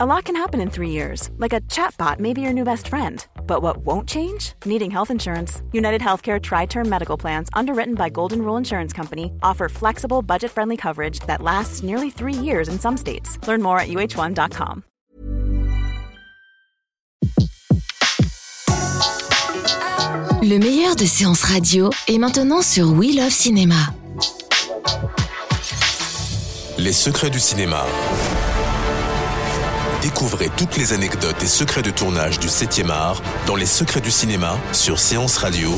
A lot can happen in three years, like a chatbot may be your new best friend. But what won't change? Needing health insurance. United Healthcare Tri Term Medical Plans, underwritten by Golden Rule Insurance Company, offer flexible, budget friendly coverage that lasts nearly three years in some states. Learn more at uh1.com. Le meilleur de séances radio est maintenant sur We Love Cinéma. Les secrets du cinéma. Découvrez toutes les anecdotes et secrets de tournage du 7e art dans Les secrets du cinéma sur Séance Radio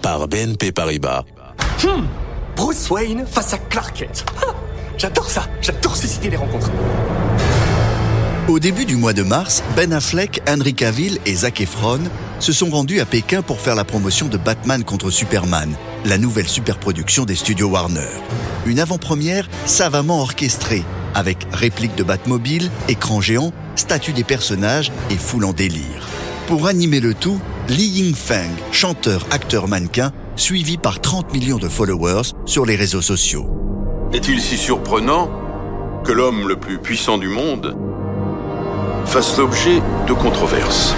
par BNP Paribas. Hmm, Bruce Wayne face à Clark Kent. Ah, j'adore ça, j'adore susciter les rencontres. Au début du mois de mars, Ben Affleck, Henry Cavill et Zac Efron se sont rendus à Pékin pour faire la promotion de Batman contre Superman, la nouvelle superproduction des studios Warner. Une avant-première savamment orchestrée, avec répliques de Batmobile, écran géant, statues des personnages et foule en délire. Pour animer le tout, Li Yingfeng, chanteur, acteur, mannequin, suivi par 30 millions de followers sur les réseaux sociaux. Est-il si surprenant que l'homme le plus puissant du monde fasse l'objet de controverses?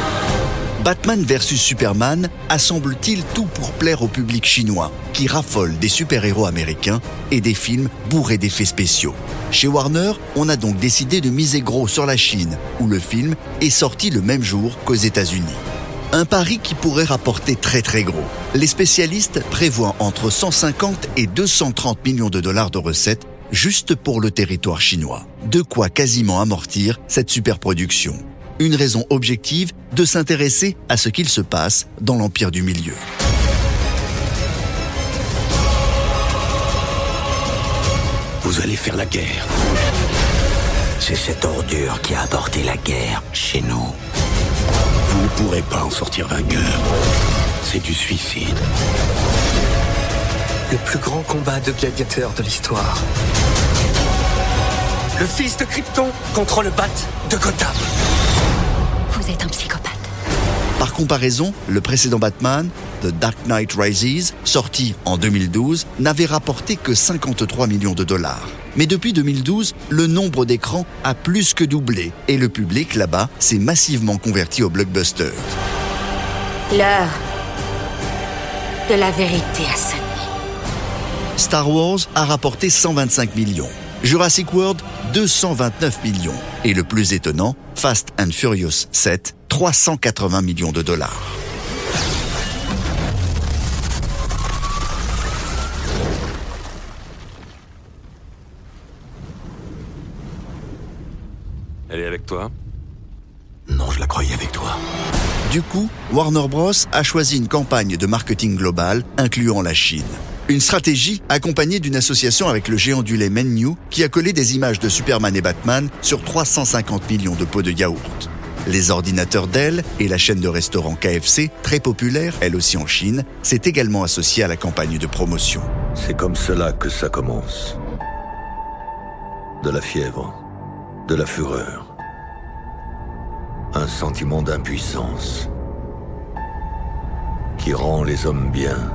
Batman vs Superman assemble-t-il tout pour plaire au public chinois, qui raffole des super-héros américains et des films bourrés d'effets spéciaux Chez Warner, on a donc décidé de miser gros sur la Chine, où le film est sorti le même jour qu'aux États-Unis. Un pari qui pourrait rapporter très très gros. Les spécialistes prévoient entre 150 et 230 millions de dollars de recettes juste pour le territoire chinois. De quoi quasiment amortir cette superproduction une raison objective de s'intéresser à ce qu'il se passe dans l'Empire du Milieu. Vous allez faire la guerre. C'est cette ordure qui a apporté la guerre chez nous. Vous ne pourrez pas en sortir vainqueur. C'est du suicide. Le plus grand combat de gladiateurs de l'histoire. Le fils de Krypton contre le bat de Gotham. Un psychopathe. Par comparaison, le précédent Batman, The Dark Knight Rises, sorti en 2012, n'avait rapporté que 53 millions de dollars. Mais depuis 2012, le nombre d'écrans a plus que doublé et le public là-bas s'est massivement converti au blockbuster. L'heure de la vérité a sonné. Star Wars a rapporté 125 millions. Jurassic World, 229 millions. Et le plus étonnant, Fast and Furious 7, 380 millions de dollars. Elle est avec toi? Non, je la croyais avec toi. Du coup, Warner Bros. a choisi une campagne de marketing global incluant la Chine. Une stratégie accompagnée d'une association avec le géant du lait Menu qui a collé des images de Superman et Batman sur 350 millions de pots de yaourt. Les ordinateurs Dell et la chaîne de restaurants KFC, très populaire elle aussi en Chine, s'est également associée à la campagne de promotion. C'est comme cela que ça commence. De la fièvre, de la fureur, un sentiment d'impuissance qui rend les hommes bien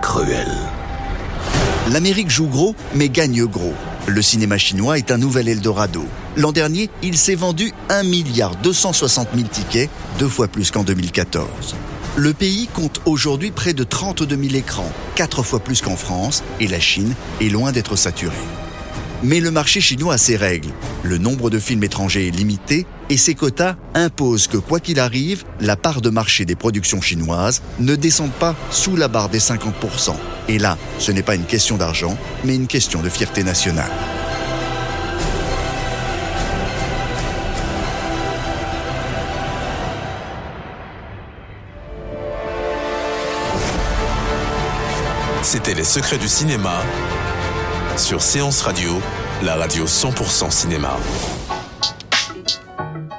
cruels. L'Amérique joue gros, mais gagne gros. Le cinéma chinois est un nouvel Eldorado. L'an dernier, il s'est vendu 1 milliard 260 000 tickets, deux fois plus qu'en 2014. Le pays compte aujourd'hui près de 32 000 écrans, quatre fois plus qu'en France, et la Chine est loin d'être saturée. Mais le marché chinois a ses règles. Le nombre de films étrangers est limité et ses quotas imposent que, quoi qu'il arrive, la part de marché des productions chinoises ne descende pas sous la barre des 50%. Et là, ce n'est pas une question d'argent, mais une question de fierté nationale. C'était Les secrets du cinéma sur Séance Radio, la radio 100% cinéma.